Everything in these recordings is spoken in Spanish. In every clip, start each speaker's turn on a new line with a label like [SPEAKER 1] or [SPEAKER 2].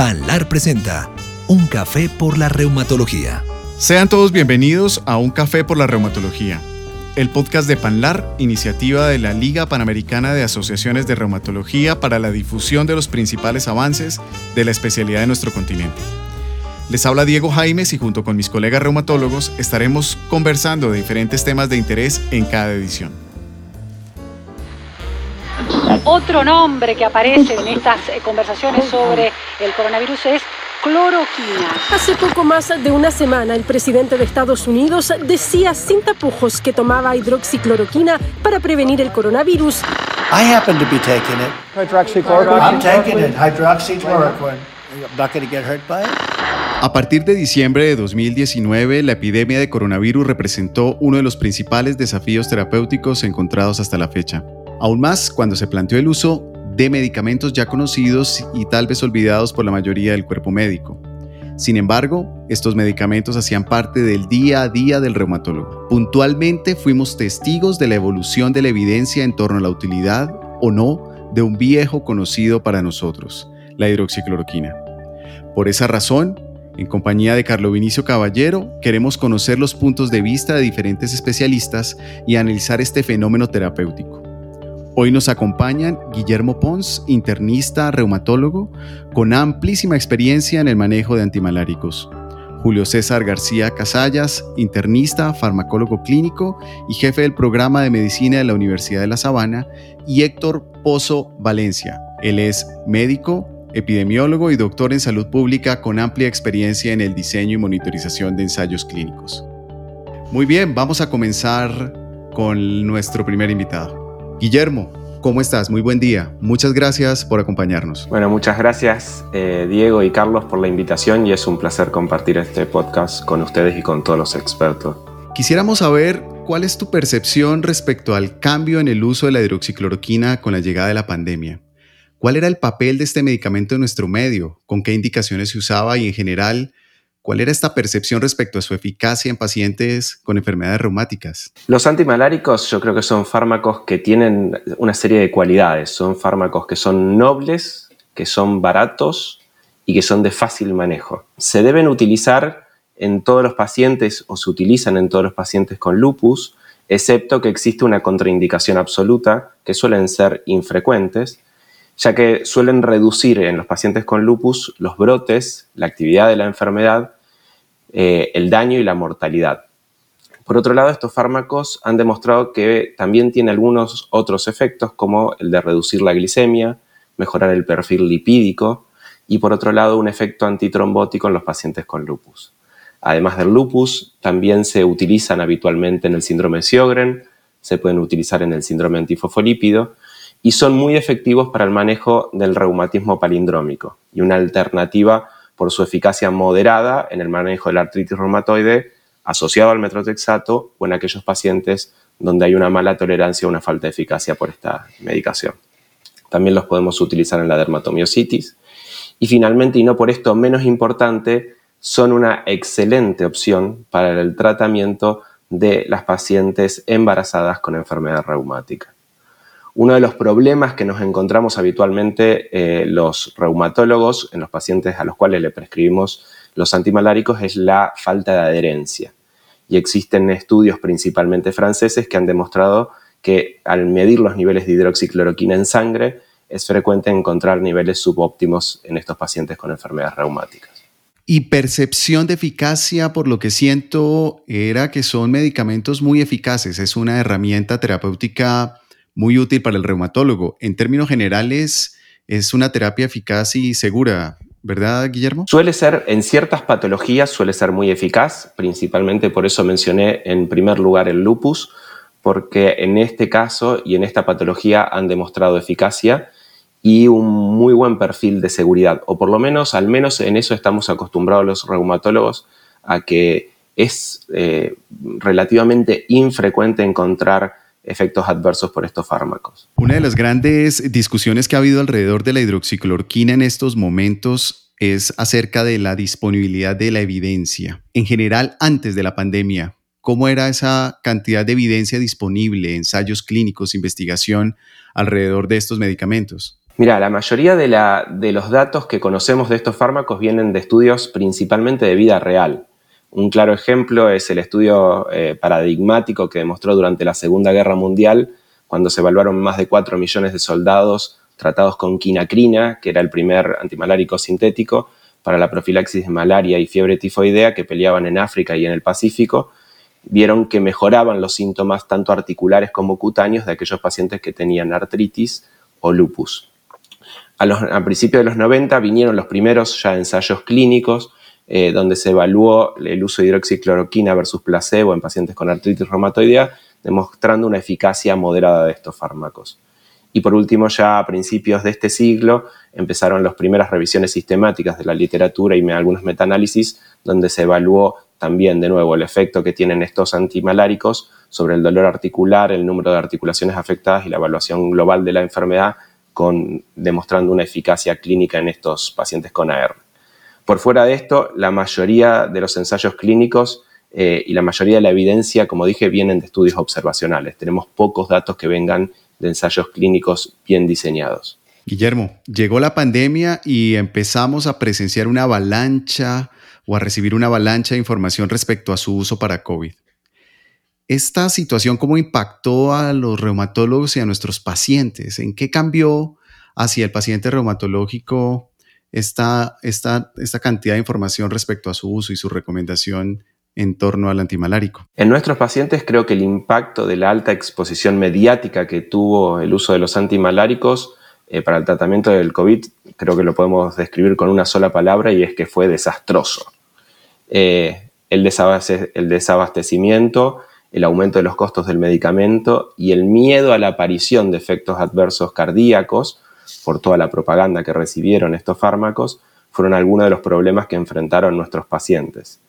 [SPEAKER 1] Panlar presenta Un café por la reumatología.
[SPEAKER 2] Sean todos bienvenidos a Un café por la reumatología, el podcast de Panlar, iniciativa de la Liga Panamericana de Asociaciones de Reumatología para la difusión de los principales avances de la especialidad de nuestro continente. Les habla Diego Jaimes y junto con mis colegas reumatólogos estaremos conversando de diferentes temas de interés en cada edición.
[SPEAKER 3] Otro nombre que aparece en estas eh, conversaciones sobre el coronavirus es cloroquina.
[SPEAKER 4] Hace poco más de una semana, el presidente de Estados Unidos decía sin tapujos que tomaba hidroxicloroquina para prevenir el coronavirus.
[SPEAKER 5] I happen to be taking it. Hydroxychloroquine. I'm taking it. Hydroxychloroquine. I'm not going to get hurt by it.
[SPEAKER 2] A partir de diciembre de 2019, la epidemia de coronavirus representó uno de los principales desafíos terapéuticos encontrados hasta la fecha. Aún más cuando se planteó el uso de medicamentos ya conocidos y tal vez olvidados por la mayoría del cuerpo médico. Sin embargo, estos medicamentos hacían parte del día a día del reumatólogo. Puntualmente fuimos testigos de la evolución de la evidencia en torno a la utilidad o no de un viejo conocido para nosotros, la hidroxicloroquina. Por esa razón, en compañía de Carlo Vinicio Caballero, queremos conocer los puntos de vista de diferentes especialistas y analizar este fenómeno terapéutico. Hoy nos acompañan Guillermo Pons, internista reumatólogo, con amplísima experiencia en el manejo de antimaláricos. Julio César García Casallas, internista, farmacólogo clínico y jefe del programa de medicina de la Universidad de La Sabana, y Héctor Pozo Valencia. Él es médico, epidemiólogo y doctor en salud pública con amplia experiencia en el diseño y monitorización de ensayos clínicos. Muy bien, vamos a comenzar con nuestro primer invitado. Guillermo, ¿cómo estás? Muy buen día. Muchas gracias por acompañarnos.
[SPEAKER 6] Bueno, muchas gracias eh, Diego y Carlos por la invitación y es un placer compartir este podcast con ustedes y con todos los expertos.
[SPEAKER 2] Quisiéramos saber cuál es tu percepción respecto al cambio en el uso de la hidroxicloroquina con la llegada de la pandemia. ¿Cuál era el papel de este medicamento en nuestro medio? ¿Con qué indicaciones se usaba y en general ¿Cuál era esta percepción respecto a su eficacia en pacientes con enfermedades reumáticas?
[SPEAKER 6] Los antimaláricos yo creo que son fármacos que tienen una serie de cualidades. Son fármacos que son nobles, que son baratos y que son de fácil manejo. Se deben utilizar en todos los pacientes o se utilizan en todos los pacientes con lupus, excepto que existe una contraindicación absoluta, que suelen ser infrecuentes, ya que suelen reducir en los pacientes con lupus los brotes, la actividad de la enfermedad, eh, el daño y la mortalidad. Por otro lado, estos fármacos han demostrado que también tienen algunos otros efectos, como el de reducir la glicemia, mejorar el perfil lipídico y, por otro lado, un efecto antitrombótico en los pacientes con lupus. Además del lupus, también se utilizan habitualmente en el síndrome de Sjögren, se pueden utilizar en el síndrome antifosfolípido y son muy efectivos para el manejo del reumatismo palindrómico y una alternativa por su eficacia moderada en el manejo de la artritis reumatoide asociado al metrotexato o en aquellos pacientes donde hay una mala tolerancia o una falta de eficacia por esta medicación. También los podemos utilizar en la dermatomiositis. Y finalmente, y no por esto menos importante, son una excelente opción para el tratamiento de las pacientes embarazadas con enfermedad reumática. Uno de los problemas que nos encontramos habitualmente eh, los reumatólogos en los pacientes a los cuales le prescribimos los antimaláricos es la falta de adherencia. Y existen estudios principalmente franceses que han demostrado que al medir los niveles de hidroxicloroquina en sangre es frecuente encontrar niveles subóptimos en estos pacientes con enfermedades reumáticas.
[SPEAKER 2] Y percepción de eficacia, por lo que siento, era que son medicamentos muy eficaces. Es una herramienta terapéutica muy útil para el reumatólogo. En términos generales, es una terapia eficaz y segura, ¿verdad, Guillermo?
[SPEAKER 6] Suele ser, en ciertas patologías, suele ser muy eficaz, principalmente por eso mencioné en primer lugar el lupus, porque en este caso y en esta patología han demostrado eficacia y un muy buen perfil de seguridad, o por lo menos, al menos en eso estamos acostumbrados los reumatólogos a que es eh, relativamente infrecuente encontrar efectos adversos por estos fármacos.
[SPEAKER 2] Una de las grandes discusiones que ha habido alrededor de la hidroxicloroquina en estos momentos es acerca de la disponibilidad de la evidencia. En general, antes de la pandemia, ¿cómo era esa cantidad de evidencia disponible, ensayos clínicos, investigación alrededor de estos medicamentos?
[SPEAKER 6] Mira, la mayoría de, los datos que conocemos de estos fármacos vienen de estudios principalmente de vida real. Un claro ejemplo es el estudio eh, paradigmático que demostró durante la Segunda Guerra Mundial, cuando se evaluaron más de 4 millones de soldados tratados con quinacrina, que era el primer antimalárico sintético, para la profilaxis de malaria y fiebre tifoidea que peleaban en África y en el Pacífico, vieron que mejoraban los síntomas tanto articulares como cutáneos de aquellos pacientes que tenían artritis o lupus. A, principios de los 90 vinieron los primeros ya ensayos clínicos eh, donde se evaluó el uso de hidroxicloroquina versus placebo en pacientes con artritis reumatoidea, demostrando una eficacia moderada de estos fármacos. Y por último, ya a principios de este siglo empezaron las primeras revisiones sistemáticas de la literatura y algunos metaanálisis donde se evaluó también de nuevo el efecto que tienen estos antimaláricos sobre el dolor articular, el número de articulaciones afectadas y la evaluación global de la enfermedad, con, demostrando una eficacia clínica en estos pacientes con AR. Por fuera de esto, la mayoría de los ensayos clínicos eh, y la mayoría de la evidencia, como dije, vienen de estudios observacionales. Tenemos pocos datos que vengan de ensayos clínicos bien diseñados.
[SPEAKER 2] Guillermo, llegó la pandemia y empezamos a presenciar una avalancha o a recibir una avalancha de información respecto a su uso para COVID. ¿Esta situación cómo impactó a los reumatólogos y a nuestros pacientes? ¿En qué cambió hacia el paciente reumatológico esta, esta, esta cantidad de información respecto a su uso y su recomendación en torno al antimalárico.
[SPEAKER 6] En nuestros pacientes creo que el impacto de la alta exposición mediática que tuvo el uso de los antimaláricos eh, para el tratamiento del COVID, creo que lo podemos describir con una sola palabra y es que fue desastroso. Eh, el, el desabastecimiento, el aumento de los costos del medicamento y el miedo a la aparición de efectos adversos cardíacos por toda la propaganda que recibieron estos fármacos fueron algunos de los problemas que enfrentaron nuestros pacientes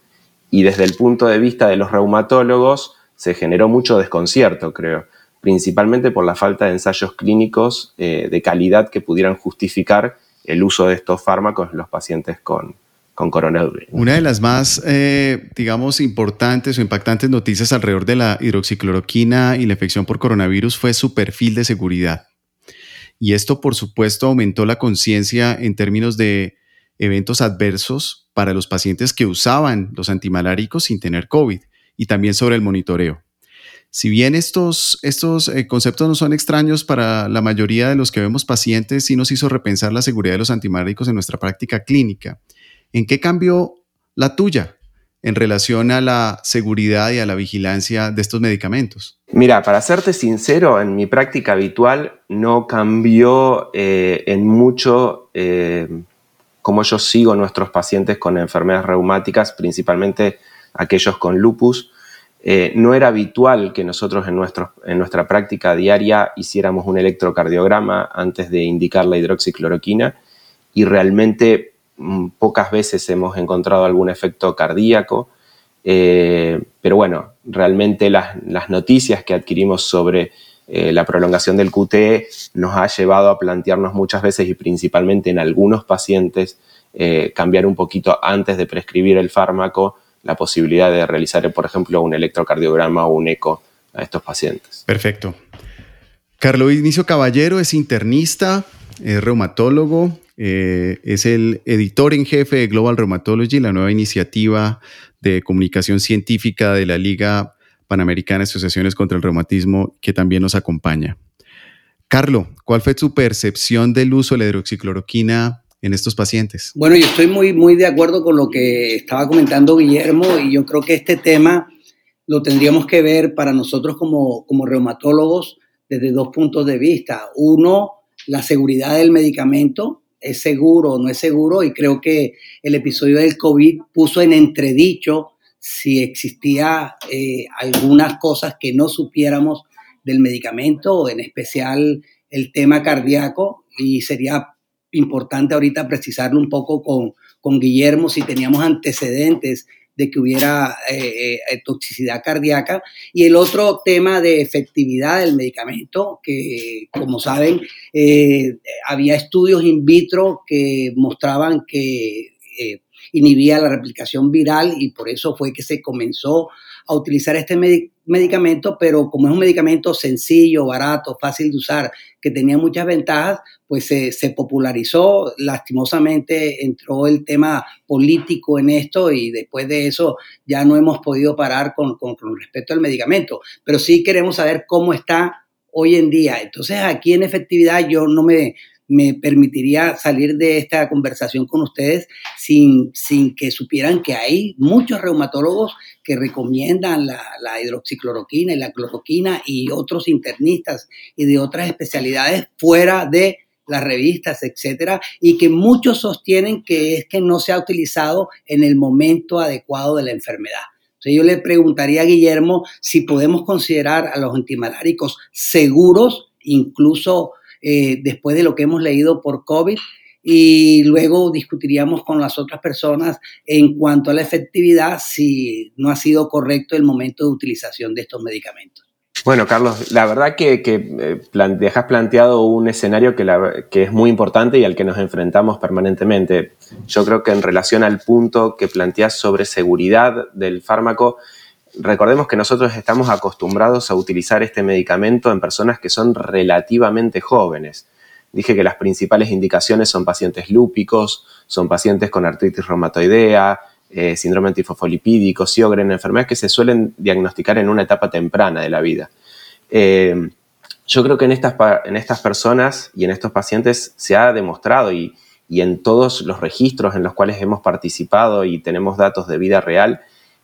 [SPEAKER 6] y desde el punto de vista de los reumatólogos se generó mucho desconcierto, creo, principalmente por la falta de ensayos clínicos eh, de calidad que pudieran justificar el uso de estos fármacos en los pacientes con, con coronavirus.
[SPEAKER 2] Una de las más, eh, digamos, importantes o impactantes noticias alrededor de la hidroxicloroquina y la infección por coronavirus fue su perfil de seguridad. Y esto, por supuesto, aumentó la conciencia en términos de eventos adversos para los pacientes que usaban los antimaláricos sin tener COVID y también sobre el monitoreo. Si bien estos, estos eh, conceptos no son extraños para la mayoría de los que vemos pacientes, sí nos hizo repensar la seguridad de los antimaláricos en nuestra práctica clínica. ¿En qué cambió la tuya en relación a la seguridad y a la vigilancia de estos medicamentos?
[SPEAKER 6] Mira, para serte sincero, en mi práctica habitual no cambió eh, en mucho eh, como yo sigo nuestros pacientes con enfermedades reumáticas, principalmente aquellos con lupus. Eh, no era habitual que nosotros en, en nuestra práctica diaria hiciéramos un electrocardiograma antes de indicar la hidroxicloroquina y realmente pocas veces hemos encontrado algún efecto cardíaco. Eh, pero bueno, realmente las, las, noticias que adquirimos sobre eh, la prolongación del QTE nos ha llevado a plantearnos muchas veces y principalmente en algunos pacientes eh, cambiar un poquito antes de prescribir el fármaco la posibilidad de realizar, por ejemplo, un electrocardiograma o un eco a estos pacientes.
[SPEAKER 2] Perfecto. Carlos Inicio Caballero es internista, es reumatólogo, eh, es el editor en jefe de Global Rheumatology, la nueva iniciativa de comunicación científica de la Liga Panamericana de Asociaciones contra el Reumatismo, que también nos acompaña. Carlos, ¿cuál fue tu percepción del uso de la hidroxicloroquina en estos pacientes?
[SPEAKER 7] Bueno, yo estoy muy, muy de acuerdo con lo que estaba comentando Guillermo y yo creo que este tema lo tendríamos que ver para nosotros como, como reumatólogos desde dos puntos de vista. Uno, la seguridad del medicamento, es seguro o no es seguro y creo que el episodio del COVID puso en entredicho si existía eh, algunas cosas que no supiéramos del medicamento, en especial el tema cardíaco, y sería importante ahorita precisarlo un poco con, con Guillermo si teníamos antecedentes de que hubiera eh, eh, toxicidad cardíaca. Y el otro tema de efectividad del medicamento, que como saben, había estudios in vitro que mostraban que inhibía la replicación viral y por eso fue que se comenzó a utilizar este medicamento, pero como es un medicamento sencillo, barato, fácil de usar, que tenía muchas ventajas, pues se, popularizó, lastimosamente entró el tema político en esto y después de eso ya no hemos podido parar con, con, con respecto al medicamento, pero sí queremos saber cómo está hoy en día. Entonces aquí en efectividad yo no me, me permitiría salir de esta conversación con ustedes sin, sin que supieran que hay muchos reumatólogos que recomiendan la, la, hidroxicloroquina y la cloroquina y otros internistas y de otras especialidades fuera de las revistas, etcétera, y que muchos sostienen que es que no se ha utilizado en el momento adecuado de la enfermedad. Entonces yo le preguntaría a Guillermo si podemos considerar a los antimaláricos seguros, incluso eh, después de lo que hemos leído por COVID y luego discutiríamos con las otras personas en cuanto a la efectividad si no ha sido correcto el momento de utilización de estos medicamentos.
[SPEAKER 6] Bueno, Carlos, la verdad que, que eh, dejas planteado un escenario que, que, es muy importante y al que nos enfrentamos permanentemente. Yo creo que en relación al punto que planteas sobre seguridad del fármaco, recordemos que nosotros estamos acostumbrados a utilizar este medicamento en personas que son relativamente jóvenes. Dije que las principales indicaciones son pacientes lúpicos, son pacientes con artritis reumatoidea, eh, síndrome antifosfolipídico, Sjögren, enfermedades que se suelen diagnosticar en una etapa temprana de la vida. Eh, yo creo que en estas, en estas personas y en estos pacientes se ha demostrado y, y en todos los registros en los cuales hemos participado y tenemos datos de vida real,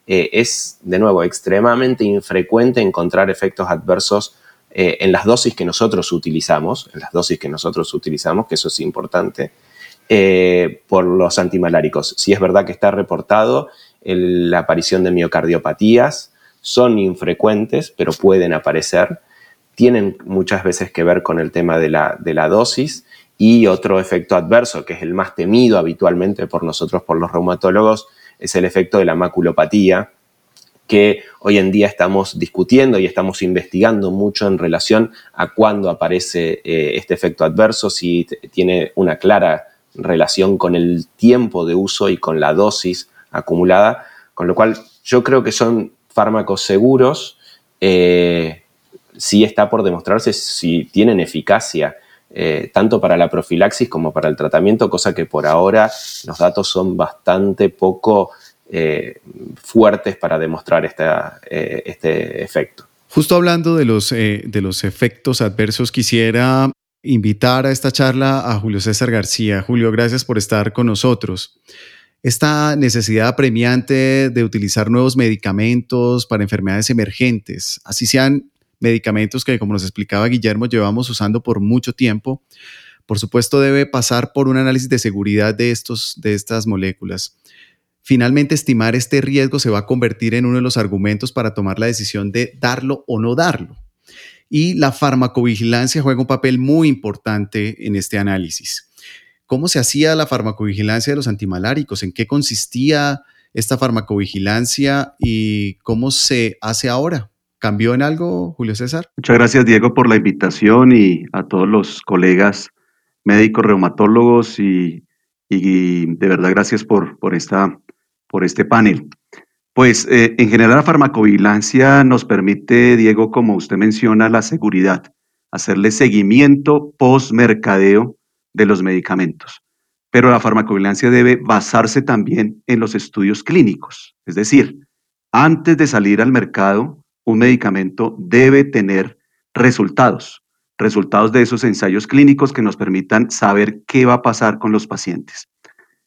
[SPEAKER 6] eh, es, de nuevo, extremadamente infrecuente encontrar efectos adversos eh, en las dosis que nosotros utilizamos, en las dosis que nosotros utilizamos, que eso es importante, eh, por los antimaláricos. Si es verdad que está reportado la aparición de miocardiopatías, son infrecuentes, pero pueden aparecer, tienen muchas veces que ver con el tema de la, de la dosis y otro efecto adverso, que es el más temido habitualmente por nosotros, por los reumatólogos, es el efecto de la maculopatía, que hoy en día estamos discutiendo y estamos investigando mucho en relación a cuándo aparece eh, este efecto adverso, si tiene una clara relación con el tiempo de uso y con la dosis acumulada, con lo cual yo creo que son fármacos seguros, eh, si está por demostrarse si tienen eficacia eh, tanto para la profilaxis como para el tratamiento, cosa que por ahora los datos son bastante poco eh, fuertes para demostrar eh, este efecto.
[SPEAKER 2] Justo hablando de los, de los efectos adversos, quisiera invitar a esta charla a Julio César García. Julio, gracias por estar con nosotros. Esta necesidad apremiante de utilizar nuevos medicamentos para enfermedades emergentes, así sean medicamentos que, como nos explicaba Guillermo, llevamos usando por mucho tiempo. Por supuesto, debe pasar por un análisis de seguridad de, estos, de estas moléculas. Finalmente, estimar este riesgo se va a convertir en uno de los argumentos para tomar la decisión de darlo o no darlo. Y la farmacovigilancia juega un papel muy importante en este análisis. ¿Cómo se hacía la farmacovigilancia de los antimaláricos? ¿En qué consistía esta farmacovigilancia y cómo se hace ahora? ¿Cambió en algo, Julio César?
[SPEAKER 8] Muchas gracias, Diego, por la invitación y a todos los colegas médicos, reumatólogos y, de verdad gracias por, por, esta, por este panel. Pues eh, en general la farmacovigilancia nos permite, Diego, como usted menciona, la seguridad, hacerle seguimiento post-mercadeo de los medicamentos. Pero la farmacovigilancia debe basarse también en los estudios clínicos, es decir, antes de salir al mercado, un medicamento debe tener resultados, resultados de esos ensayos clínicos que nos permitan saber qué va a pasar con los pacientes.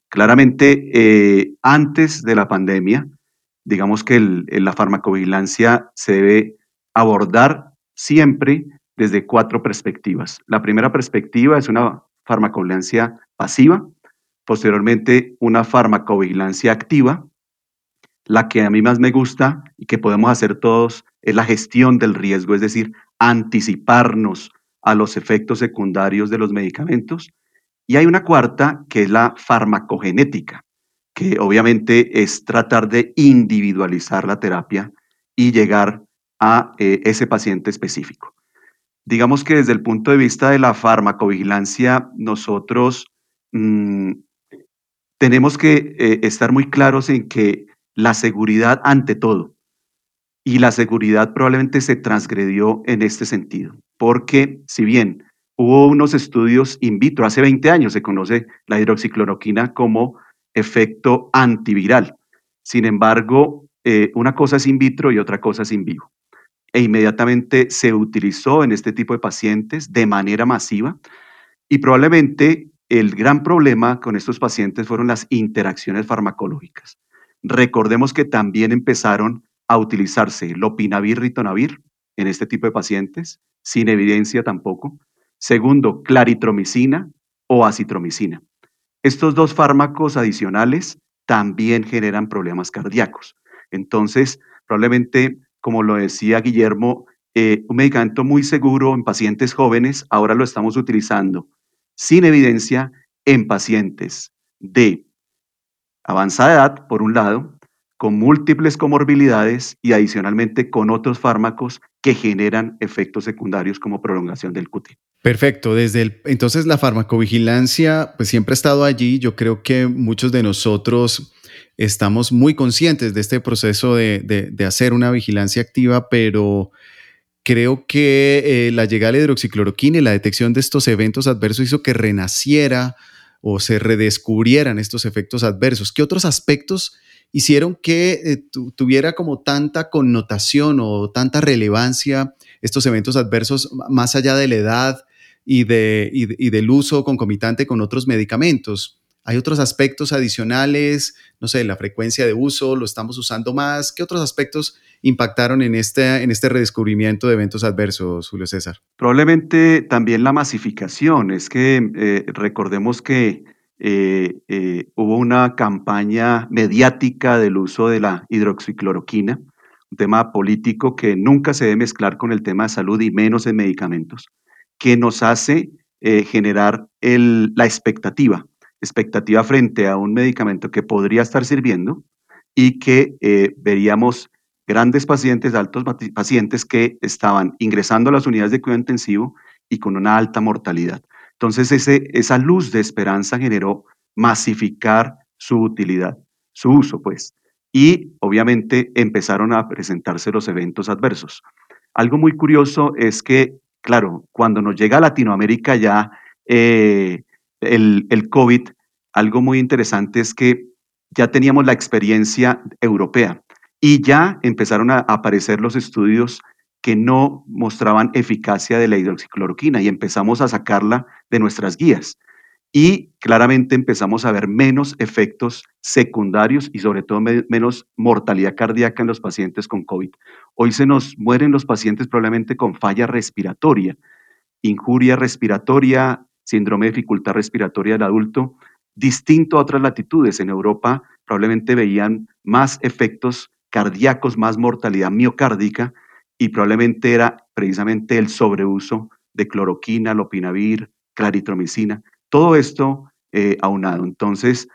[SPEAKER 8] Claramente, eh, antes de la pandemia, digamos que la farmacovigilancia se debe abordar siempre desde cuatro perspectivas. La primera perspectiva es una farmacovigilancia pasiva, posteriormente una farmacovigilancia activa, la que a mí más me gusta y que podemos hacer todos es la gestión del riesgo, es decir, anticiparnos a los efectos secundarios de los medicamentos. Y hay una cuarta que es la farmacogenética, que obviamente es tratar de individualizar la terapia y llegar a eh, ese paciente específico. Digamos que desde el punto de vista de la farmacovigilancia, nosotros mm, tenemos que eh, estar muy claros en que la seguridad ante todo, y la seguridad probablemente se transgredió en este sentido, porque si bien hubo unos estudios in vitro, hace 20 años se conoce la hidroxicloroquina como efecto antiviral. Sin embargo, eh, una cosa es in vitro y otra cosa es in vivo. E inmediatamente se utilizó en este tipo de pacientes de manera masiva y probablemente el gran problema con estos pacientes fueron las interacciones farmacológicas. Recordemos que también empezaron a utilizarse lopinavir, ritonavir en este tipo de pacientes, sin evidencia tampoco. Segundo, claritromicina o acitromicina. Estos dos fármacos adicionales también generan problemas cardíacos. Entonces, probablemente, como lo decía Guillermo, eh, un medicamento muy seguro en pacientes jóvenes, ahora lo estamos utilizando sin evidencia en pacientes de avanzada edad, por un lado, con múltiples comorbilidades y adicionalmente con otros fármacos que generan efectos secundarios como prolongación del QT.
[SPEAKER 2] Perfecto, desde entonces la farmacovigilancia pues siempre ha estado allí, yo creo que muchos de nosotros estamos muy conscientes de este proceso de, de hacer una vigilancia activa, pero creo que eh, la llegada de hidroxicloroquina y la detección de estos eventos adversos hizo que renaciera o se redescubrieran estos efectos adversos. ¿Qué otros aspectos hicieron que eh, tuviera como tanta connotación o tanta relevancia estos eventos adversos más allá de la edad y, de, y del uso concomitante con otros medicamentos? ¿Hay otros aspectos adicionales? No sé, la frecuencia de uso, lo estamos usando más. ¿Qué otros aspectos impactaron en este, en este redescubrimiento de eventos adversos, Julio César?
[SPEAKER 8] Probablemente también la masificación. Es que eh, recordemos que eh, eh, hubo una campaña mediática del uso de la hidroxicloroquina, un tema político que nunca se debe mezclar con el tema de salud y menos en medicamentos, que nos hace generar el, la expectativa expectativa frente a un medicamento que podría estar sirviendo y que eh, veríamos grandes pacientes, altos pacientes que estaban ingresando a las unidades de cuidado intensivo y con una alta mortalidad. Entonces, ese, esa luz de esperanza generó masificar su utilidad, su uso, pues. Y obviamente empezaron a presentarse los eventos adversos. Algo muy curioso es que, claro, cuando nos llega a Latinoamérica ya eh, el, COVID, algo muy interesante es que ya teníamos la experiencia europea y ya empezaron a aparecer los estudios que no mostraban eficacia de la hidroxicloroquina y empezamos a sacarla de nuestras guías. Y claramente empezamos a ver menos efectos secundarios y sobre todo menos mortalidad cardíaca en los pacientes con COVID. Hoy se nos mueren los pacientes probablemente con falla respiratoria, injuria respiratoria, síndrome de dificultad respiratoria del adulto, distinto a otras latitudes. En Europa probablemente veían más efectos cardíacos, más mortalidad miocárdica y probablemente era precisamente el sobreuso de cloroquina, lopinavir, claritromicina, todo esto eh, aunado. Entonces,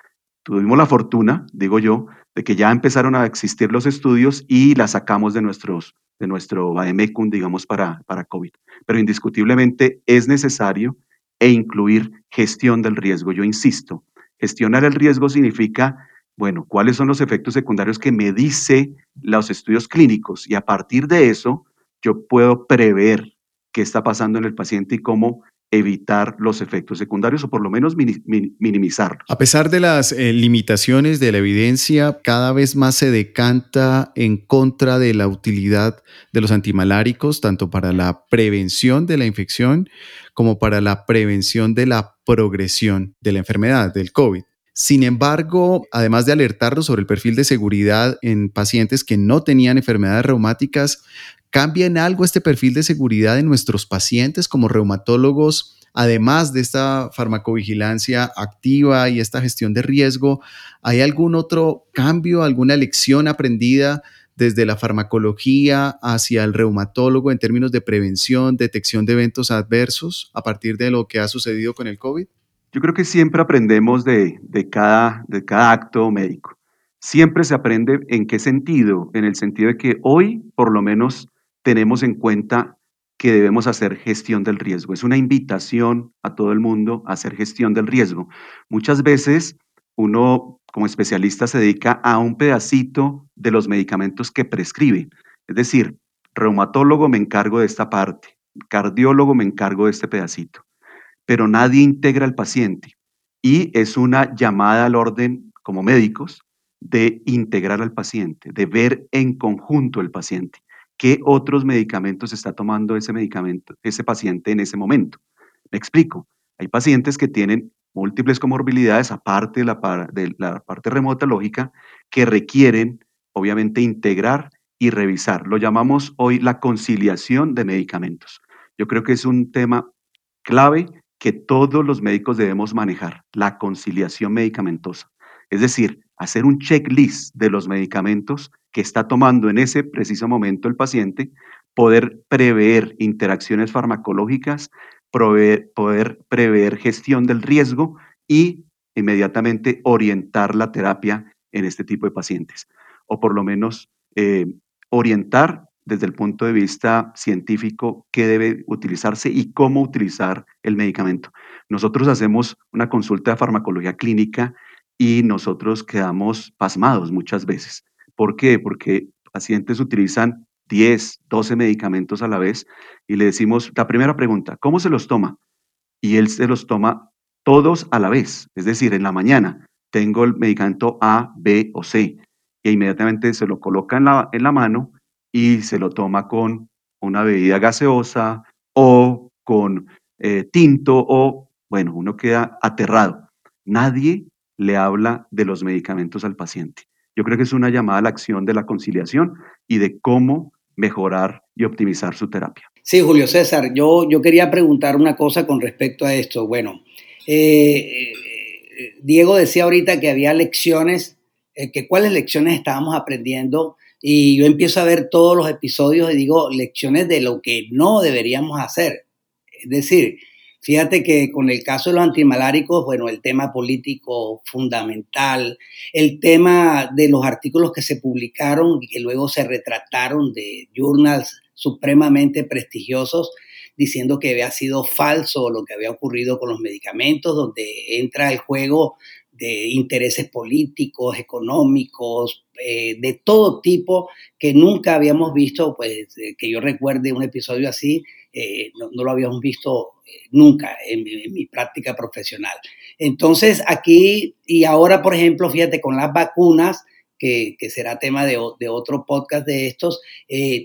[SPEAKER 8] tuvimos la fortuna, digo yo, de que ya empezaron a existir los estudios y la sacamos de nuestros de nuestro VAEMECUN, digamos, para, para COVID. Pero indiscutiblemente es necesario e incluir gestión del riesgo. Yo insisto, gestionar el riesgo significa, bueno, cuáles son los efectos secundarios que me dice los estudios clínicos y a partir de eso yo puedo prever qué está pasando en el paciente y cómo evitar los efectos secundarios o por lo menos minimizarlos.
[SPEAKER 2] A pesar de las eh, limitaciones de la evidencia, cada vez más se decanta en contra de la utilidad de los antimaláricos, tanto para la prevención de la infección como para la prevención de la progresión de la enfermedad, del COVID. Sin embargo, además de alertarnos sobre el perfil de seguridad en pacientes que no tenían enfermedades reumáticas, ¿cambia en algo este perfil de seguridad en nuestros pacientes como reumatólogos? Además de esta farmacovigilancia activa y esta gestión de riesgo, ¿hay algún otro cambio, alguna lección aprendida desde la farmacología hacia el reumatólogo en términos de prevención, detección de eventos adversos a partir de lo que ha sucedido con el COVID?
[SPEAKER 8] Yo creo que siempre aprendemos de, cada, de cada acto médico. Siempre se aprende en qué sentido, en el sentido de que hoy por lo menos tenemos en cuenta que debemos hacer gestión del riesgo. Es una invitación a todo el mundo a hacer gestión del riesgo. Muchas veces uno como especialista se dedica a un pedacito de los medicamentos que prescribe. Es decir, reumatólogo me encargo de esta parte, cardiólogo me encargo de este pedacito. pero nadie integra al paciente. Y es una llamada al orden como médicos de integrar al paciente, de ver en conjunto el paciente. ¿Qué otros medicamentos está tomando ese medicamento, ese paciente en ese momento? Me explico. Hay pacientes que tienen múltiples comorbilidades, aparte de la, parte remota lógica, que requieren, obviamente, integrar y revisar. Lo llamamos hoy la conciliación de medicamentos. Yo creo que es un tema clave que todos los médicos debemos manejar, la conciliación medicamentosa. Es decir, hacer un checklist de los medicamentos que está tomando en ese preciso momento el paciente, poder prever interacciones farmacológicas, poder prever gestión del riesgo y inmediatamente orientar la terapia en este tipo de pacientes. O por lo menos eh, orientar desde el punto de vista científico qué debe utilizarse y cómo utilizar el medicamento. Nosotros hacemos una consulta de farmacología clínica y nosotros quedamos pasmados muchas veces. ¿Por qué? Porque pacientes utilizan 10, 12 medicamentos a la vez y le decimos, la primera pregunta, ¿cómo se los toma? Y él se los toma todos a la vez, es decir, en la mañana tengo el medicamento A, B o C y inmediatamente se lo coloca en la, en la mano y se lo toma con una bebida gaseosa o con eh, tinto o, bueno, uno queda aterrado. Nadie le habla de los medicamentos al paciente. Yo creo que es una llamada a la acción de la conciliación y de cómo mejorar y optimizar su terapia.
[SPEAKER 7] Sí, Julio César, yo, yo quería preguntar una cosa con respecto a esto. Bueno, eh, eh, Diego decía ahorita que había lecciones, eh, que cuáles lecciones estábamos aprendiendo y yo empiezo a ver todos los episodios y digo lecciones de lo que no deberíamos hacer. Es decir, Fíjate que con el caso de los antimaláricos, bueno, el tema político fundamental, el tema de los artículos que se publicaron y que luego se retrataron de journals supremamente prestigiosos, diciendo que había sido falso lo que había ocurrido con los medicamentos, donde entra el juego de intereses políticos, económicos, eh, de todo tipo que nunca habíamos visto, pues que yo recuerde un episodio así, eh, no, lo habíamos visto eh, nunca en, mi práctica profesional. Entonces aquí y ahora, por ejemplo, fíjate, con las vacunas, que, será tema de, otro podcast de estos,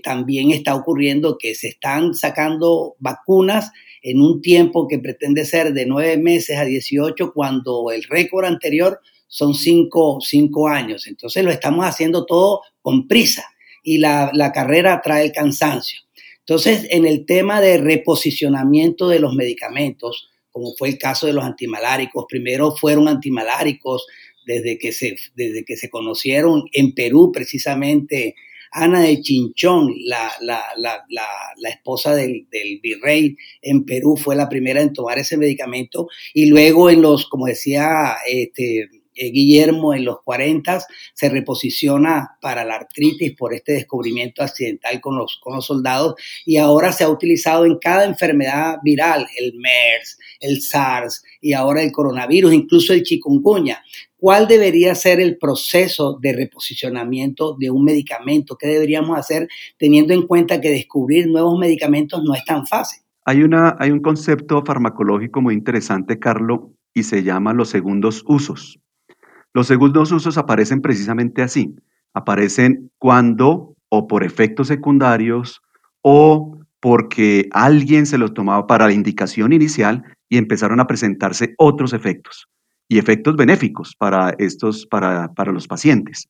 [SPEAKER 7] también está ocurriendo que se están sacando vacunas en un tiempo que pretende ser de nueve meses a 18, cuando el récord anterior son cinco, años. Entonces lo estamos haciendo todo con prisa y la, carrera trae cansancio. Entonces, en el tema de reposicionamiento de los medicamentos, como fue el caso de los antimaláricos, primero fueron antimaláricos desde que se, desde que se conocieron en Perú precisamente Ana de Chinchón, la, esposa del, virrey en Perú, fue la primera en tomar ese medicamento. Y luego en los, como decía este, Guillermo, en los 40 se reposiciona para la artritis por este descubrimiento accidental con los, soldados y ahora se ha utilizado en cada enfermedad viral, el MERS, el SARS y ahora el coronavirus, incluso el chikungunya. ¿Cuál debería ser el proceso de reposicionamiento de un medicamento? ¿Qué deberíamos hacer teniendo en cuenta que descubrir nuevos medicamentos no es tan fácil?
[SPEAKER 8] Hay, una, hay un concepto farmacológico muy interesante, Carlos, y se llama los segundos usos. Los segundos usos aparecen precisamente así. Aparecen cuando o por efectos secundarios o porque alguien se los tomaba para la indicación inicial y empezaron a presentarse otros efectos y efectos benéficos para estos, para, para los pacientes.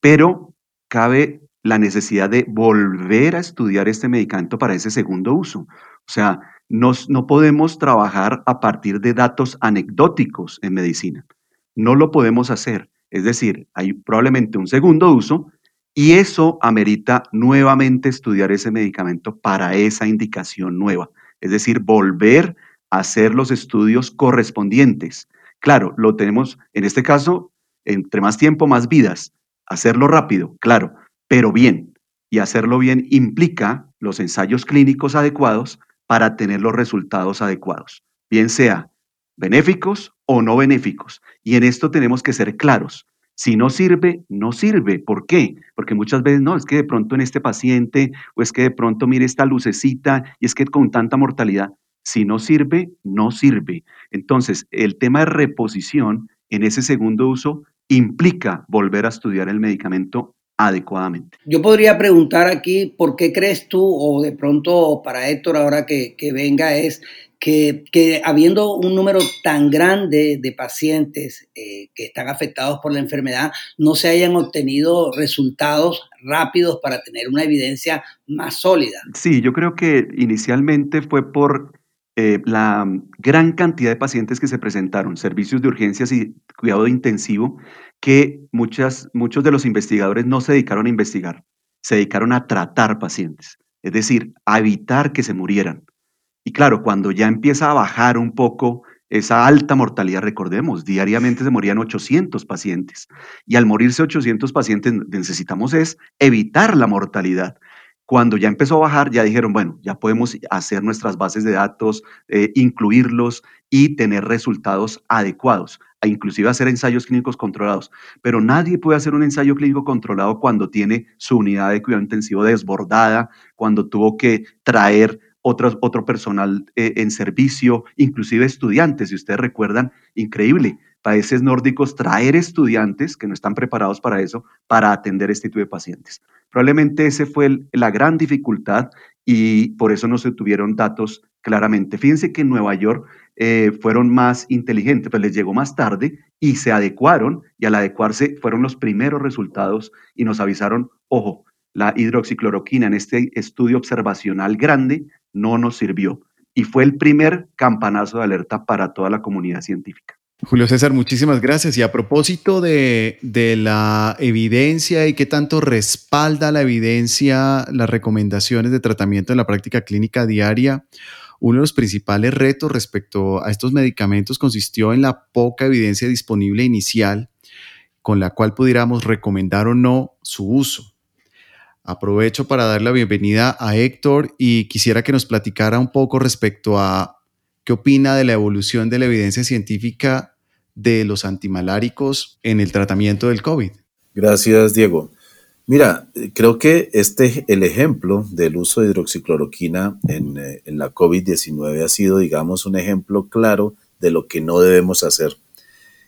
[SPEAKER 8] Pero cabe la necesidad de volver a estudiar este medicamento para ese segundo uso. O sea, nos, no podemos trabajar a partir de datos anecdóticos en medicina. No lo podemos hacer. Es decir, hay probablemente un segundo uso y eso amerita nuevamente estudiar ese medicamento para esa indicación nueva. Es decir, volver a hacer los estudios correspondientes. Claro, lo tenemos, en este caso, entre más tiempo, más vidas. Hacerlo rápido, claro, pero bien. Y hacerlo bien implica los ensayos clínicos adecuados para tener los resultados adecuados, bien sea benéficos o no benéficos. Y en esto tenemos que ser claros. Si no sirve, no sirve. ¿Por qué? Porque muchas veces no, es que de pronto en este paciente o es que de pronto mire esta lucecita y es que con tanta mortalidad. Si no sirve, no sirve. Entonces, el tema de reposición en ese segundo uso implica volver a estudiar el medicamento adecuadamente.
[SPEAKER 7] Yo podría preguntar aquí, ¿por qué crees tú, o de pronto para Héctor ahora que, que venga, es que, habiendo un número tan grande de pacientes eh, que están afectados por la enfermedad, no se hayan obtenido resultados rápidos para tener una evidencia más sólida?
[SPEAKER 8] Sí, yo creo que inicialmente fue por eh, la gran cantidad de pacientes que se presentaron, servicios de urgencias y cuidado intensivo, que muchas, muchos de los investigadores no se dedicaron a investigar, se dedicaron a tratar pacientes, es decir, a evitar que se murieran. Y claro, cuando ya empieza a bajar un poco esa alta mortalidad, recordemos, diariamente se morían 800 pacientes. Y al morirse 800 pacientes necesitamos es evitar la mortalidad. Cuando ya empezó a bajar, ya dijeron, bueno, ya podemos hacer nuestras bases de datos, eh, incluirlos y tener resultados adecuados, e inclusive hacer ensayos clínicos controlados. Pero nadie puede hacer un ensayo clínico controlado cuando tiene su unidad de cuidado intensivo desbordada, cuando tuvo que traer otro, otro personal eh, en servicio, inclusive estudiantes. Si ustedes recuerdan, increíble, países nórdicos traer estudiantes que no están preparados para eso, para atender este tipo de pacientes. Probablemente ese fue la gran dificultad y por eso no se tuvieron datos claramente. Fíjense que en Nueva York eh, fueron más inteligentes, pues les llegó más tarde y se adecuaron y al adecuarse fueron los primeros resultados y nos avisaron, ojo, la hidroxicloroquina en este estudio observacional grande no nos sirvió. Y fue el primer campanazo de alerta para toda la comunidad científica.
[SPEAKER 2] Julio César, muchísimas gracias. Y a propósito de, de, la evidencia y qué tanto respalda la evidencia las recomendaciones de tratamiento en la práctica clínica diaria, uno de los principales retos respecto a estos medicamentos consistió en la poca evidencia disponible inicial con la cual pudiéramos recomendar o no su uso. Aprovecho para dar la bienvenida a Héctor y quisiera que nos platicara un poco respecto a qué opina de la evolución de la evidencia científica de los antimaláricos en el tratamiento del COVID.
[SPEAKER 9] Gracias, Diego. Mira, creo que este, el ejemplo del uso de hidroxicloroquina en, eh, en la COVID-19 ha sido, digamos, un ejemplo claro de lo que no debemos hacer.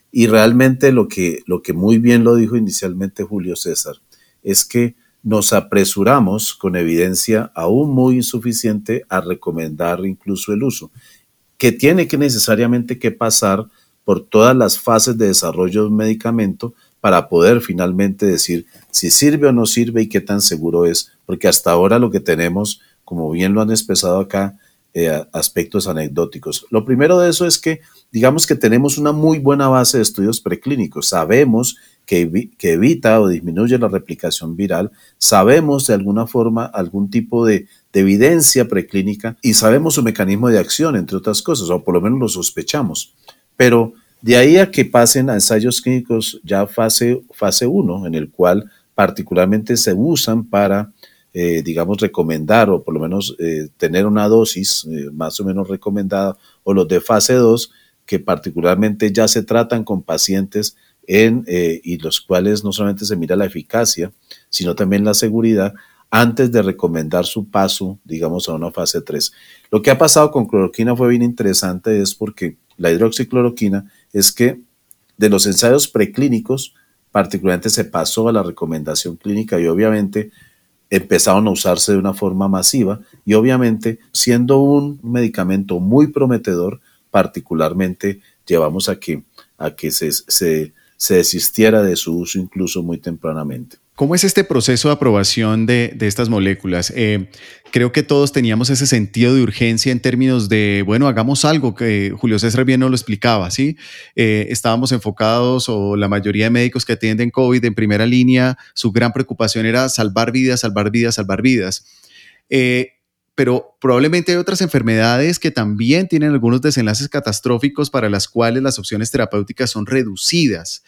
[SPEAKER 9] Y realmente lo que, lo que muy bien lo dijo inicialmente Julio César, es que nos apresuramos con evidencia aún muy insuficiente a recomendar incluso el uso, que tiene que necesariamente que pasar por todas las fases de desarrollo de un medicamento para poder finalmente decir si sirve o no sirve y qué tan seguro es, porque hasta ahora lo que tenemos, como bien lo han expresado acá, eh, aspectos anecdóticos. Lo primero de eso es que digamos que tenemos una muy buena base de estudios preclínicos. Sabemos que, evita o disminuye la replicación viral, sabemos de alguna forma algún tipo de, evidencia preclínica y sabemos su mecanismo de acción, entre otras cosas, o por lo menos lo sospechamos. Pero de ahí a que pasen a ensayos clínicos ya fase, fase 1, en el cual particularmente se usan para, eh, digamos, recomendar o por lo menos eh, tener una dosis eh, más o menos recomendada, o los de fase 2, que particularmente ya se tratan con pacientes en, eh, y los cuales no solamente se mira la eficacia, sino también la seguridad antes de recomendar su paso, digamos, a una fase 3. Lo que ha pasado con cloroquina fue bien interesante, es porque la hidroxicloroquina es que de los ensayos preclínicos, particularmente se pasó a la recomendación clínica y obviamente empezaron a usarse de una forma masiva y obviamente siendo un medicamento muy prometedor, particularmente llevamos a que, a que se, se se desistiera de su uso incluso muy tempranamente.
[SPEAKER 2] ¿Cómo es este proceso de aprobación de, estas moléculas? Eh, creo que todos teníamos ese sentido de urgencia en términos de, bueno, hagamos algo, que Julio César bien nos lo explicaba, ¿sí? Eh, estábamos enfocados, o la mayoría de médicos que atienden COVID en primera línea, su gran preocupación era salvar vidas, salvar vidas, salvar vidas. Eh, pero probablemente hay otras enfermedades que también tienen algunos desenlaces catastróficos para las cuales las opciones terapéuticas son reducidas.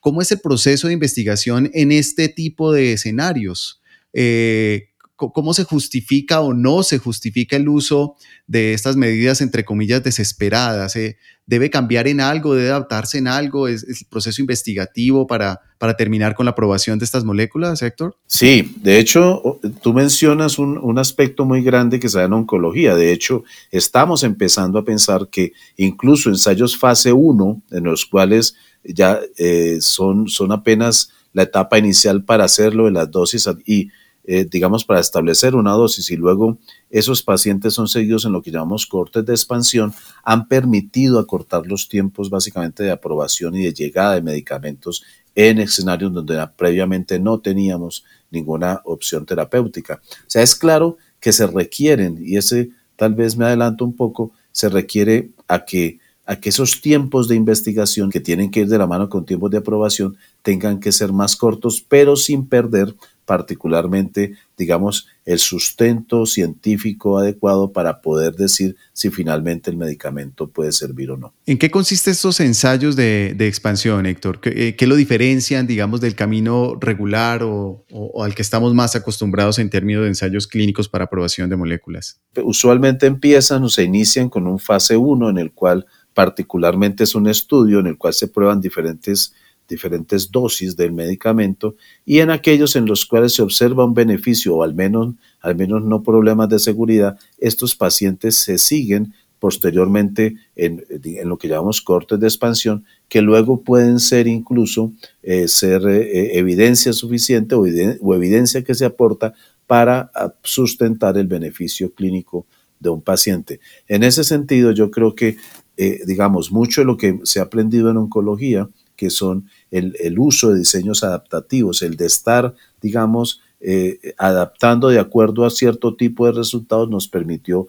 [SPEAKER 2] ¿Cómo es el proceso de investigación en este tipo de escenarios? Eh, cómo se justifica o no se justifica el uso de estas medidas, entre comillas, desesperadas. ¿eh? ¿Debe cambiar en algo? ¿Debe adaptarse en algo? ¿Es, el proceso investigativo para, para terminar con la aprobación de estas moléculas, Héctor?
[SPEAKER 9] Sí, de hecho, tú mencionas un, un aspecto muy grande que se da en oncología. De hecho, estamos empezando a pensar que incluso ensayos fase 1, en los cuales ya eh, son, son apenas la etapa inicial para hacerlo de las dosis y eh, digamos, para establecer una dosis y luego esos pacientes son seguidos en lo que llamamos cortes de expansión, han permitido acortar los tiempos básicamente de aprobación y de llegada de medicamentos en escenarios donde previamente no teníamos ninguna opción terapéutica. O sea, es claro que se requieren, y ese tal vez me adelanto un poco, se requiere a que a que esos tiempos de investigación que tienen que ir de la mano con tiempos de aprobación tengan que ser más cortos, pero sin perder particularmente, digamos, el sustento científico adecuado para poder decir si finalmente el medicamento puede servir o no.
[SPEAKER 2] ¿En qué consisten estos ensayos de, expansión, Héctor? ¿Qué, eh, ¿Qué, lo diferencian, digamos, del camino regular o, al que estamos más acostumbrados en términos de ensayos clínicos para aprobación de moléculas?
[SPEAKER 9] Usualmente empiezan o se inician con un fase 1 en el cual particularmente es un estudio en el cual se prueban diferentes diferentes dosis del medicamento y en aquellos en los cuales se observa un beneficio o al menos, al menos no problemas de seguridad, estos pacientes se siguen posteriormente en, lo que llamamos cortes de expansión, que luego pueden ser incluso eh, ser eh, evidencia suficiente o, evidencia que se aporta para ah, sustentar el beneficio clínico de un paciente. En ese sentido, yo creo que, eh, digamos, mucho de lo que se ha aprendido en oncología, que son el, uso de diseños adaptativos, el de estar, digamos, eh, adaptando de acuerdo a cierto tipo de resultados nos permitió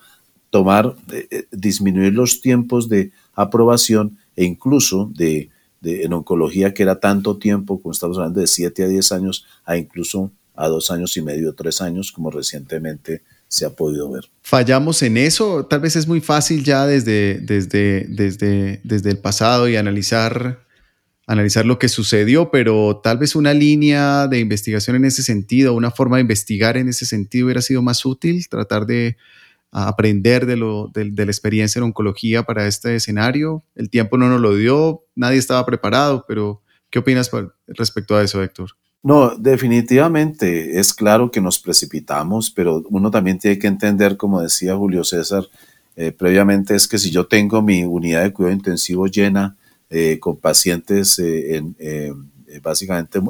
[SPEAKER 9] tomar, eh, eh, disminuir los tiempos de aprobación e incluso de, en oncología que era tanto tiempo, como estamos hablando de 7 a 10 años, a incluso a dos años y medio, tres años, como recientemente se ha podido ver.
[SPEAKER 2] Fallamos en eso, tal vez es muy fácil ya desde, desde, desde, desde el pasado y analizar analizar lo que sucedió, pero tal vez una línea de investigación en ese sentido, una forma de investigar en ese sentido hubiera sido más útil, tratar de aprender de, lo, de, la experiencia en oncología para este escenario. El tiempo no nos lo dio, nadie estaba preparado, pero ¿qué opinas respecto a eso, Héctor?
[SPEAKER 9] No, definitivamente es claro que nos precipitamos, pero uno también tiene que entender, como decía Julio César eh, previamente, es que si yo tengo mi unidad de cuidado intensivo llena, eh, con pacientes eh, eh, básicamente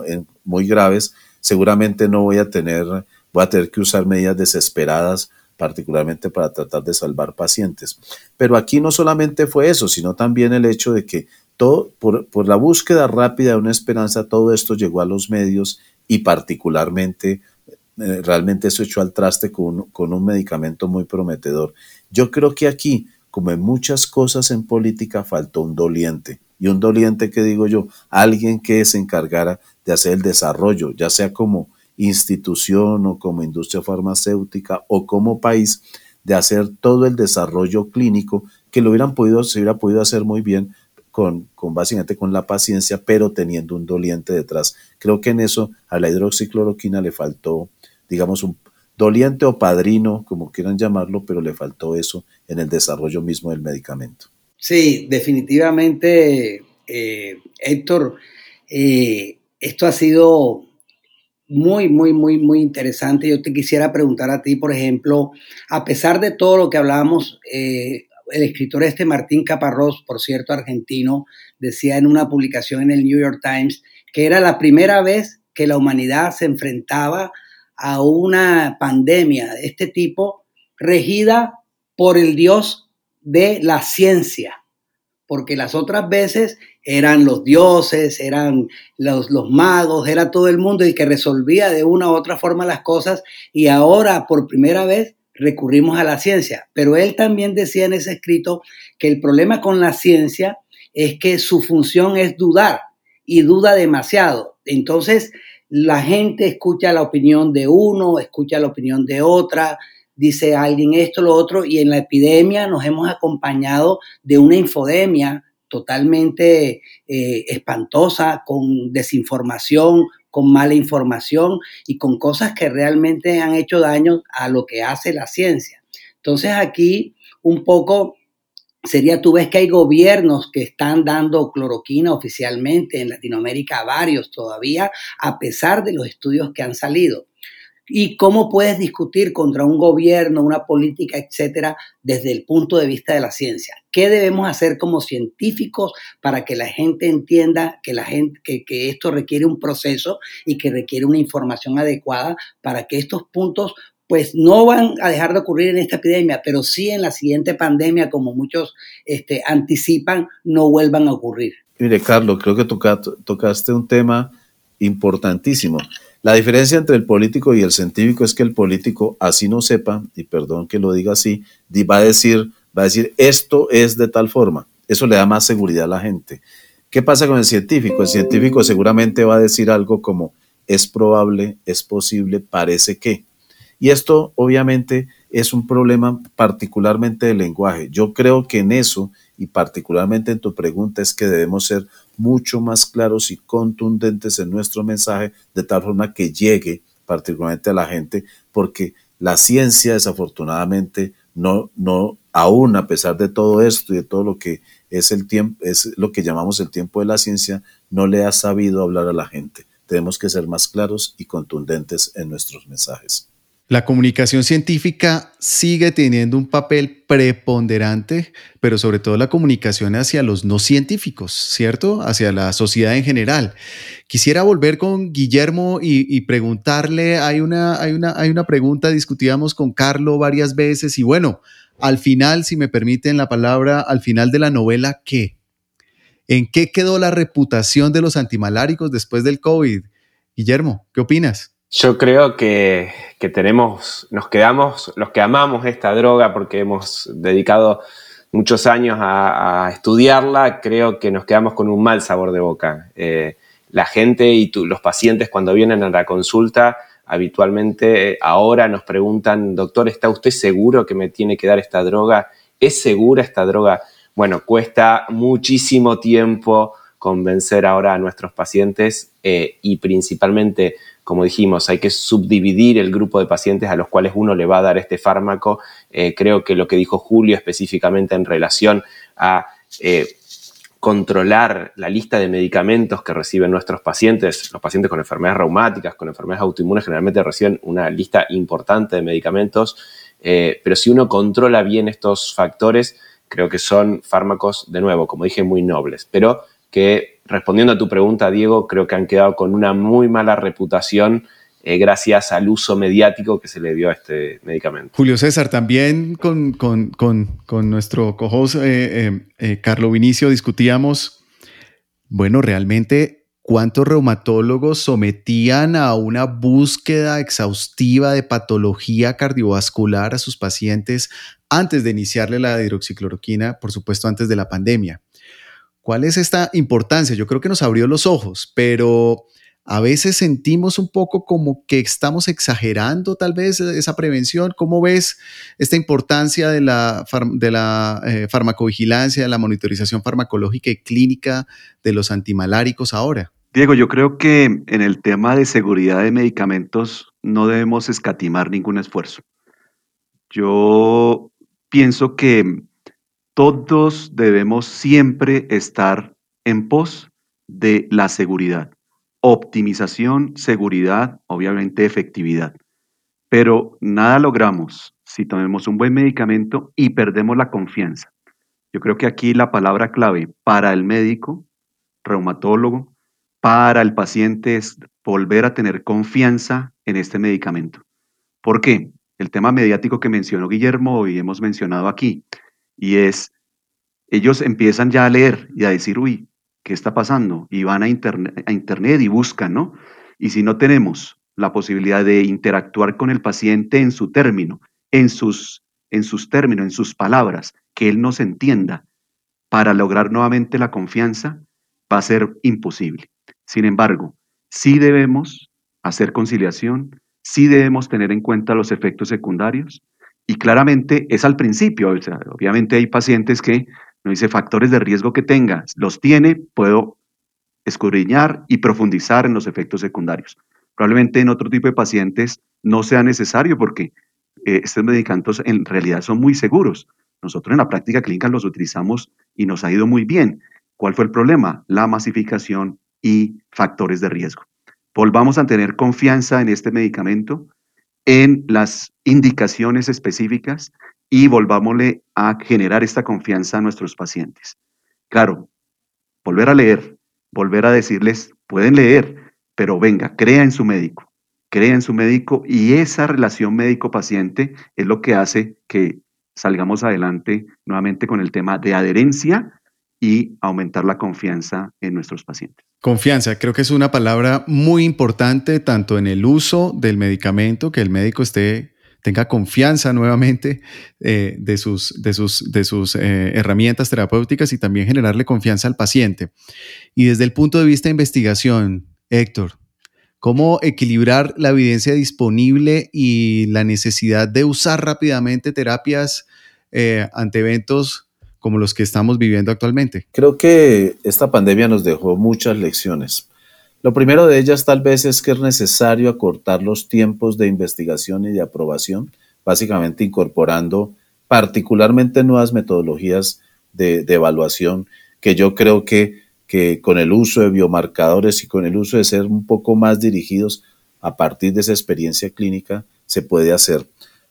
[SPEAKER 9] muy graves, seguramente no voy a tener, voy a tener que usar medidas desesperadas particularmente para tratar de salvar pacientes. Pero aquí no solamente fue eso, sino también el hecho de que por, la búsqueda rápida de una esperanza, todo esto llegó a los medios y particularmente realmente eso echó al traste con, con un medicamento muy prometedor. Yo creo que aquí, como en muchas cosas en política, faltó un doliente y un doliente que digo yo, alguien que se encargara de hacer el desarrollo, ya sea como institución o como industria farmacéutica o como país, de hacer todo el desarrollo clínico que lo hubieran podido, se hubiera podido hacer muy bien con, básicamente con la paciencia, pero teniendo un doliente detrás. Creo que en eso a la hidroxicloroquina le faltó, digamos, un doliente o padrino, como quieran llamarlo, pero le faltó eso en el desarrollo mismo del medicamento.
[SPEAKER 7] Sí, definitivamente, eh, Héctor, eh, esto ha sido muy, muy, muy, muy interesante. Yo te quisiera preguntar a ti, por ejemplo, a pesar de todo lo que hablábamos, eh, el escritor este Martín Caparrós, por cierto, argentino, decía en una publicación en el New York Times que era la primera vez que la humanidad se enfrentaba a una pandemia de este tipo regida por el Dios de la ciencia, porque las otras veces eran los dioses, eran los, magos, era todo el mundo y que resolvía de una u otra forma las cosas y ahora por primera vez recurrimos a la ciencia. Pero él también decía en ese escrito que el problema con la ciencia es que su función es dudar y duda demasiado. Entonces la gente escucha la opinión de uno, escucha la opinión de otra, dice alguien esto, lo otro, y en la epidemia nos hemos acompañado de una infodemia totalmente eh, espantosa, con desinformación, con mala información y con cosas que realmente han hecho daño a lo que hace la ciencia. Entonces aquí un poco sería, tú ves que hay gobiernos que están dando cloroquina oficialmente en Latinoamérica, varios todavía, a pesar de los estudios que han salido. ¿Y cómo puedes discutir contra un gobierno, una política, etcétera, desde el punto de vista de la ciencia? ¿Qué debemos hacer como científicos para que la gente entienda que, la gente, que, esto requiere un proceso y que requiere una información adecuada para que estos puntos pues no van a dejar de ocurrir en esta epidemia, pero sí en la siguiente pandemia, como muchos este, anticipan, no vuelvan a ocurrir.
[SPEAKER 9] Mire, Carlos, creo que tocaste un tema importantísimo. La diferencia entre el político y el científico es que el político, así no sepa, y perdón que lo diga así, va a decir, va a decir esto es de tal forma. Eso le da más seguridad a la gente. ¿Qué pasa con el científico? El científico seguramente va a decir algo como es probable, es posible, parece que. Y esto obviamente es un problema particularmente del lenguaje. Yo creo que en eso, y particularmente en tu pregunta, es que debemos ser mucho más claros y contundentes en nuestro mensaje, de tal forma que llegue particularmente a la gente, porque la ciencia desafortunadamente no, no, aún a pesar de todo esto y de todo lo que es el tiempo, es lo que llamamos el tiempo de la ciencia, no le ha sabido hablar a la gente. Tenemos que ser más claros y contundentes en nuestros mensajes.
[SPEAKER 2] La comunicación científica sigue teniendo un papel preponderante, pero sobre todo la comunicación hacia los no científicos, ¿cierto? Hacia la sociedad en general. Quisiera volver con Guillermo y, preguntarle, hay una, hay, una, hay una pregunta, discutíamos con Carlos varias veces y bueno, al final, si me permiten la palabra, al final de la novela, ¿qué? ¿En qué quedó la reputación de los antimaláricos después del COVID? Guillermo, ¿qué opinas?
[SPEAKER 6] Yo creo que, tenemos, nos quedamos, los que amamos esta droga porque hemos dedicado muchos años a, estudiarla, creo que nos quedamos con un mal sabor de boca. Eh, la gente y los pacientes cuando vienen a la consulta habitualmente ahora nos preguntan, doctor, ¿está usted seguro que me tiene que dar esta droga? ¿Es segura esta droga? Bueno, cuesta muchísimo tiempo convencer ahora a nuestros pacientes eh, y principalmente como dijimos, hay que subdividir el grupo de pacientes a los cuales uno le va a dar este fármaco. Eh, creo que lo que dijo Julio específicamente en relación a eh, controlar la lista de medicamentos que reciben nuestros pacientes, los pacientes con enfermedades reumáticas, con enfermedades autoinmunes, generalmente reciben una lista importante de medicamentos, pero si uno controla bien estos factores, creo que son fármacos, de nuevo, como dije, muy nobles, pero que respondiendo a tu pregunta, Diego, creo que han quedado con una muy mala reputación eh, gracias al uso mediático que se le dio a este medicamento.
[SPEAKER 2] Julio César, también con, nuestro co eh, eh, Carlo Vinicio discutíamos, bueno, realmente cuántos reumatólogos sometían a una búsqueda exhaustiva de patología cardiovascular a sus pacientes antes de iniciarle la hidroxicloroquina, por supuesto antes de la pandemia. ¿Cuál es esta importancia? Yo creo que nos abrió los ojos, pero a veces sentimos un poco como que estamos exagerando tal vez esa prevención. ¿Cómo ves esta importancia de la, de la eh, farmacovigilancia, de la monitorización farmacológica y clínica de los antimaláricos ahora?
[SPEAKER 8] Diego, yo creo que en el tema de seguridad de medicamentos no debemos escatimar ningún esfuerzo. Yo pienso que todos debemos siempre estar en pos de la seguridad. Optimización, seguridad, obviamente efectividad. Pero nada logramos si tomemos un buen medicamento y perdemos la confianza. Yo creo que aquí la palabra clave para el médico, reumatólogo, para el paciente es volver a tener confianza en este medicamento. ¿Por qué? El tema mediático que mencionó Guillermo y hemos mencionado aquí y es, ellos empiezan ya a leer y a decir, uy, ¿qué está pasando? Y van a internet, a internet y buscan, ¿no? Y si no tenemos la posibilidad de interactuar con el paciente en su término, en sus, en sus términos, en sus palabras, que él nos entienda, para lograr nuevamente la confianza, va a ser imposible. Sin embargo, sí debemos hacer conciliación, sí debemos tener en cuenta los efectos secundarios, y claramente es al principio, obviamente hay pacientes que no dice factores de riesgo que tenga, los tiene, puedo escudriñar y profundizar en los efectos secundarios. Probablemente en otro tipo de pacientes no sea necesario porque eh, estos medicamentos en realidad son muy seguros. Nosotros en la práctica clínica los utilizamos y nos ha ido muy bien. ¿Cuál fue el problema? La masificación y factores de riesgo. Volvamos a tener confianza en este medicamento, en las indicaciones específicas y volvámosle a generar esta confianza a nuestros pacientes. Claro, volver a leer, volver a decirles, pueden leer, pero venga, crea en su médico, crea en su médico y esa relación médico-paciente es lo que hace que salgamos adelante nuevamente con el tema de adherencia y aumentar la confianza en nuestros pacientes.
[SPEAKER 2] Confianza, creo que es una palabra muy importante tanto en el uso del medicamento, que el médico esté tenga confianza nuevamente eh, de sus, de sus, de sus eh, herramientas terapéuticas y también generarle confianza al paciente. Y desde el punto de vista de investigación, Héctor, ¿cómo equilibrar la evidencia disponible y la necesidad de usar rápidamente terapias eh, ante eventos como los que estamos viviendo actualmente?
[SPEAKER 9] Creo que esta pandemia nos dejó muchas lecciones. Lo primero de ellas tal vez es que es necesario acortar los tiempos de investigación y de aprobación, básicamente incorporando particularmente nuevas metodologías de, evaluación que yo creo que, que con el uso de biomarcadores y con el uso de ser un poco más dirigidos a partir de esa experiencia clínica se puede hacer.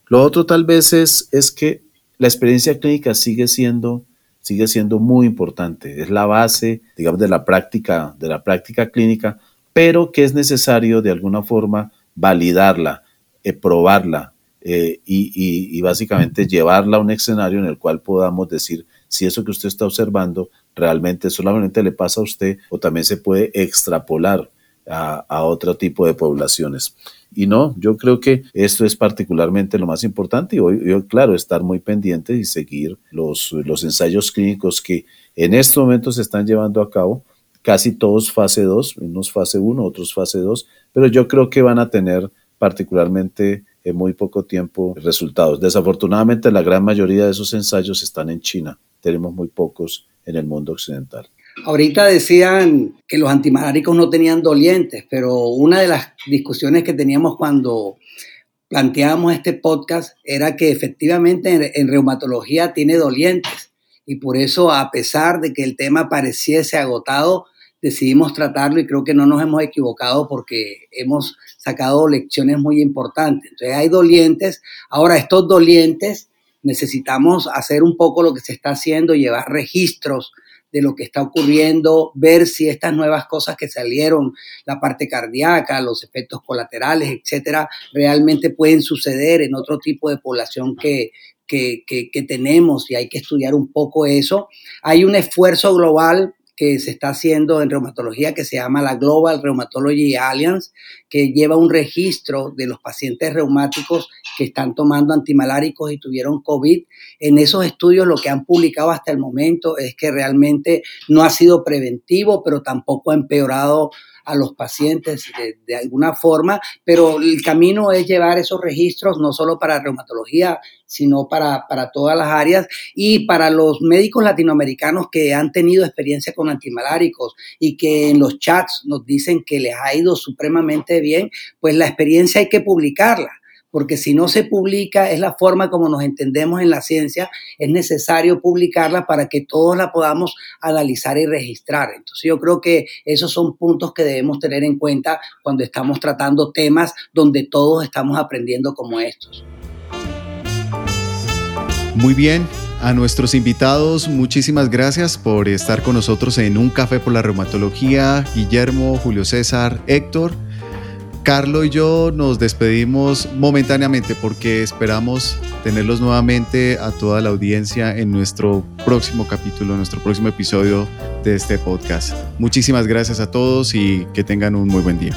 [SPEAKER 9] Lo otro tal vez es, es que la experiencia clínica sigue siendo, sigue siendo muy importante, es la base, digamos, de la práctica, de la práctica clínica, pero que es necesario de alguna forma validarla, eh, probarla eh, y, básicamente llevarla a un escenario en el cual podamos decir si eso que usted está observando realmente solamente le pasa a usted o también se puede extrapolar a, a otro tipo de poblaciones. Y no, yo creo que esto es particularmente lo más importante y hoy, claro, estar muy pendiente y seguir los, los ensayos clínicos que en este momento se están llevando a cabo, casi todos fase 2, unos fase 1, otros fase 2, pero yo creo que van a tener particularmente en muy poco tiempo resultados. Desafortunadamente la gran mayoría de esos ensayos están en China, tenemos muy pocos en el mundo occidental.
[SPEAKER 7] Ahorita decían que los antimaláricos no tenían dolientes, pero una de las discusiones que teníamos cuando planteábamos este podcast era que efectivamente en, reumatología tiene dolientes y por eso a pesar de que el tema pareciese agotado, decidimos tratarlo y creo que no nos hemos equivocado porque hemos sacado lecciones muy importantes. Entonces hay dolientes. Ahora estos dolientes necesitamos hacer un poco lo que se está haciendo, llevar registros de lo que está ocurriendo, ver si estas nuevas cosas que salieron, la parte cardíaca, los efectos colaterales, etcétera, realmente pueden suceder en otro tipo de población que, que, que, tenemos y hay que estudiar un poco eso. Hay un esfuerzo global que se está haciendo en reumatología que se llama la Global Rheumatology Alliance, que lleva un registro de los pacientes reumáticos que están tomando antimaláricos y tuvieron COVID. En esos estudios lo que han publicado hasta el momento es que realmente no ha sido preventivo, pero tampoco ha empeorado a los pacientes de, alguna forma, pero el camino es llevar esos registros no solo para reumatología, sino para, para todas las áreas. Y para los médicos latinoamericanos que han tenido experiencia con antimaláricos y que en los chats nos dicen que les ha ido supremamente bien, pues la experiencia hay que publicarla porque si no se publica, es la forma como nos entendemos en la ciencia, es necesario publicarla para que todos la podamos analizar y registrar. Entonces yo creo que esos son puntos que debemos tener en cuenta cuando estamos tratando temas donde todos estamos aprendiendo como estos.
[SPEAKER 2] Muy bien, a nuestros invitados, muchísimas gracias por estar con nosotros en Un Café por la Reumatología, Guillermo, Julio César, Héctor. Carlos y yo nos despedimos momentáneamente porque esperamos tenerlos nuevamente a toda la audiencia en nuestro próximo capítulo, en nuestro próximo episodio de este podcast. Muchísimas gracias a todos y que tengan un muy buen día.